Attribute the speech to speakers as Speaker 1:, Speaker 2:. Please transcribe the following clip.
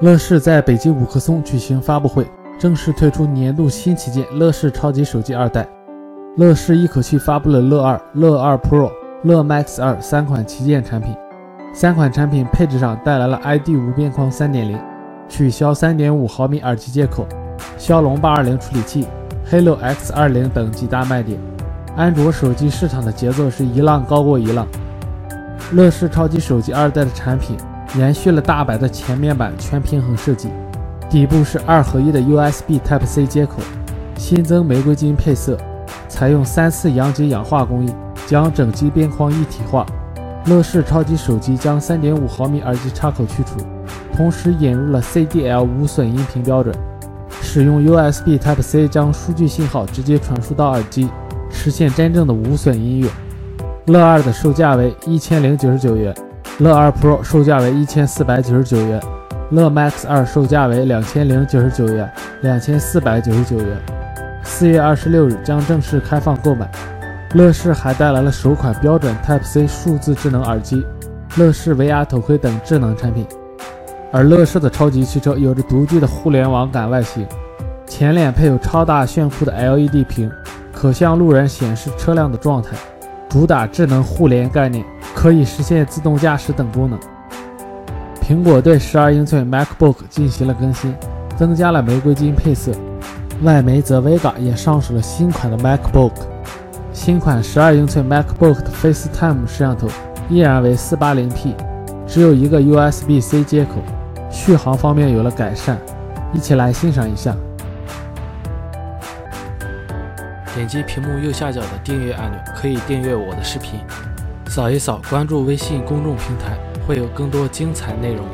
Speaker 1: 乐视在北京五棵松举行发布会，正式推出年度新旗舰乐视超级手机二代。乐视一口气发布了乐二、乐二 Pro、乐 Max 二三款旗舰产品。三款产品配置上带来了 ID 无边框3.0，取消3.5毫米耳机接口，骁龙820处理器，，Halo X20 等几大卖点。安卓手机市场的节奏是一浪高过一浪。乐视超级手机二代的产品延续了大白的前面板全平衡设计，底部是二合一的 USB Type-C 接口，新增玫瑰金配色。采用三次阳极氧化工艺，将整机边框一体化。乐视超级手机将3.5毫米耳机插口去除，同时引入了 CDL 无损音频标准，使用 USB Type-C 将数据信号直接传输到耳机，实现真正的无损音乐。乐二的售价为一千零九十九元，乐二 Pro 售价为一千四百九十九元，乐 Max 二售价为两千零九十九元，两千四百九十九元。四月二十六日将正式开放购买。乐视还带来了首款标准 Type-C 数字智能耳机、乐视 VR 头盔等智能产品。而乐视的超级汽车有着独具的互联网感外形，前脸配有超大炫酷的 LED 屏，可向路人显示车辆的状态，主打智能互联概念，可以实现自动驾驶等功能。苹果对十二英寸 MacBook 进行了更新，增加了玫瑰金配色。外媒则 Vega 也上市了新款的 MacBook，新款12英寸 MacBook 的 FaceTime 摄像头依然为 480P，只有一个 USB-C 接口，续航方面有了改善。一起来欣赏一下。点击屏幕右下角的订阅按钮，可以订阅我的视频。扫一扫关注微信公众平台，会有更多精彩内容。